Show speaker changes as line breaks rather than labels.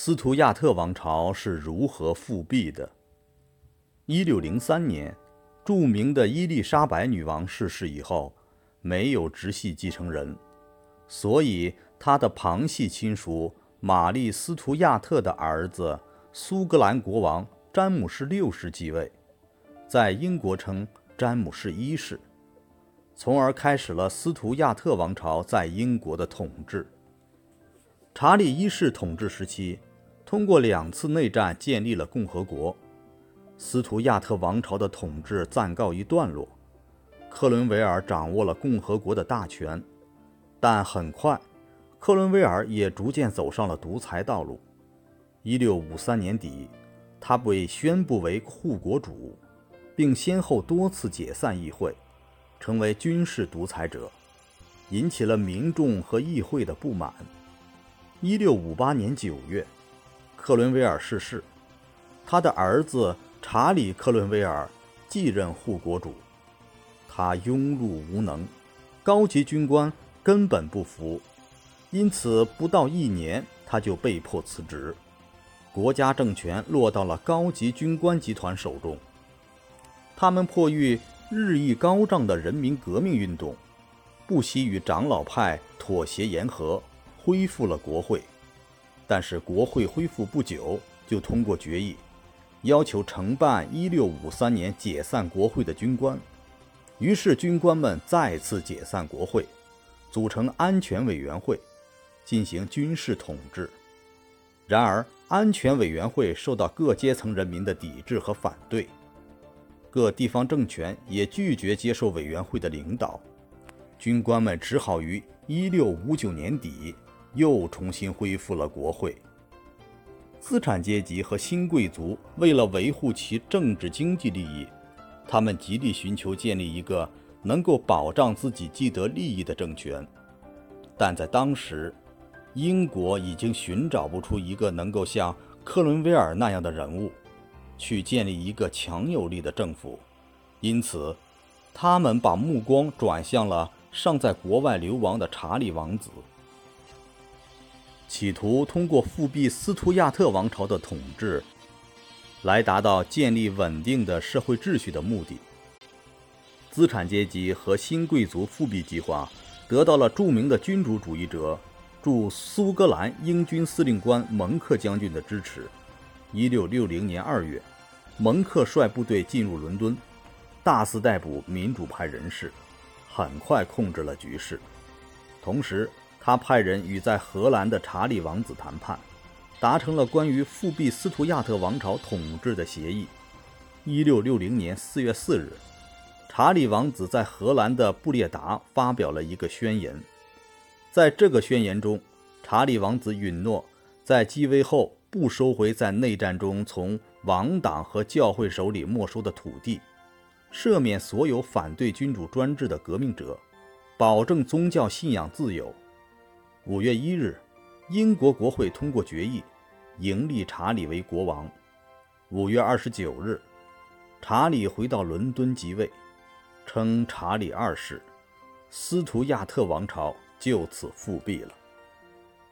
斯图亚特王朝是如何复辟的？一六零三年，著名的伊丽莎白女王逝世以后，没有直系继承人，所以她的旁系亲属玛丽·斯图亚特的儿子苏格兰国王詹姆士六世继位，在英国称詹姆士一世，从而开始了斯图亚特王朝在英国的统治。查理一世统治时期，通过两次内战建立了共和国。斯图亚特王朝的统治暂告一段落，克伦维尔掌握了共和国的大权，但很快，克伦维尔也逐渐走上了独裁道路。一六五三年底，他被宣布为护国主，并先后多次解散议会，成为军事独裁者，引起了民众和议会的不满。一六五八年九月，克伦威尔逝世，他的儿子。查理·克伦威尔继任护国主，他庸碌无能，高级军官根本不服，因此不到一年他就被迫辞职，国家政权落到了高级军官集团手中。他们迫于日益高涨的人民革命运动，不惜与长老派妥协言和，恢复了国会。但是国会恢复不久，就通过决议。要求承办1653年解散国会的军官，于是军官们再次解散国会，组成安全委员会，进行军事统治。然而，安全委员会受到各阶层人民的抵制和反对，各地方政权也拒绝接受委员会的领导，军官们只好于1659年底又重新恢复了国会。资产阶级和新贵族为了维护其政治经济利益，他们极力寻求建立一个能够保障自己既得利益的政权。但在当时，英国已经寻找不出一个能够像克伦威尔那样的人物，去建立一个强有力的政府。因此，他们把目光转向了尚在国外流亡的查理王子。企图通过复辟斯图亚特王朝的统治，来达到建立稳定的社会秩序的目的。资产阶级和新贵族复辟计划得到了著名的君主主义者驻苏格兰英军司令官蒙克将军的支持。1660年2月，蒙克率部队进入伦敦，大肆逮捕民主派人士，很快控制了局势，同时。他派人与在荷兰的查理王子谈判，达成了关于复辟斯图亚特王朝统治的协议。一六六零年四月四日，查理王子在荷兰的布列达发表了一个宣言。在这个宣言中，查理王子允诺在继位后不收回在内战中从王党和教会手里没收的土地，赦免所有反对君主专制的革命者，保证宗教信仰自由。五月一日，英国国会通过决议，迎立查理为国王。五月二十九日，查理回到伦敦即位，称查理二世，斯图亚特王朝就此复辟了。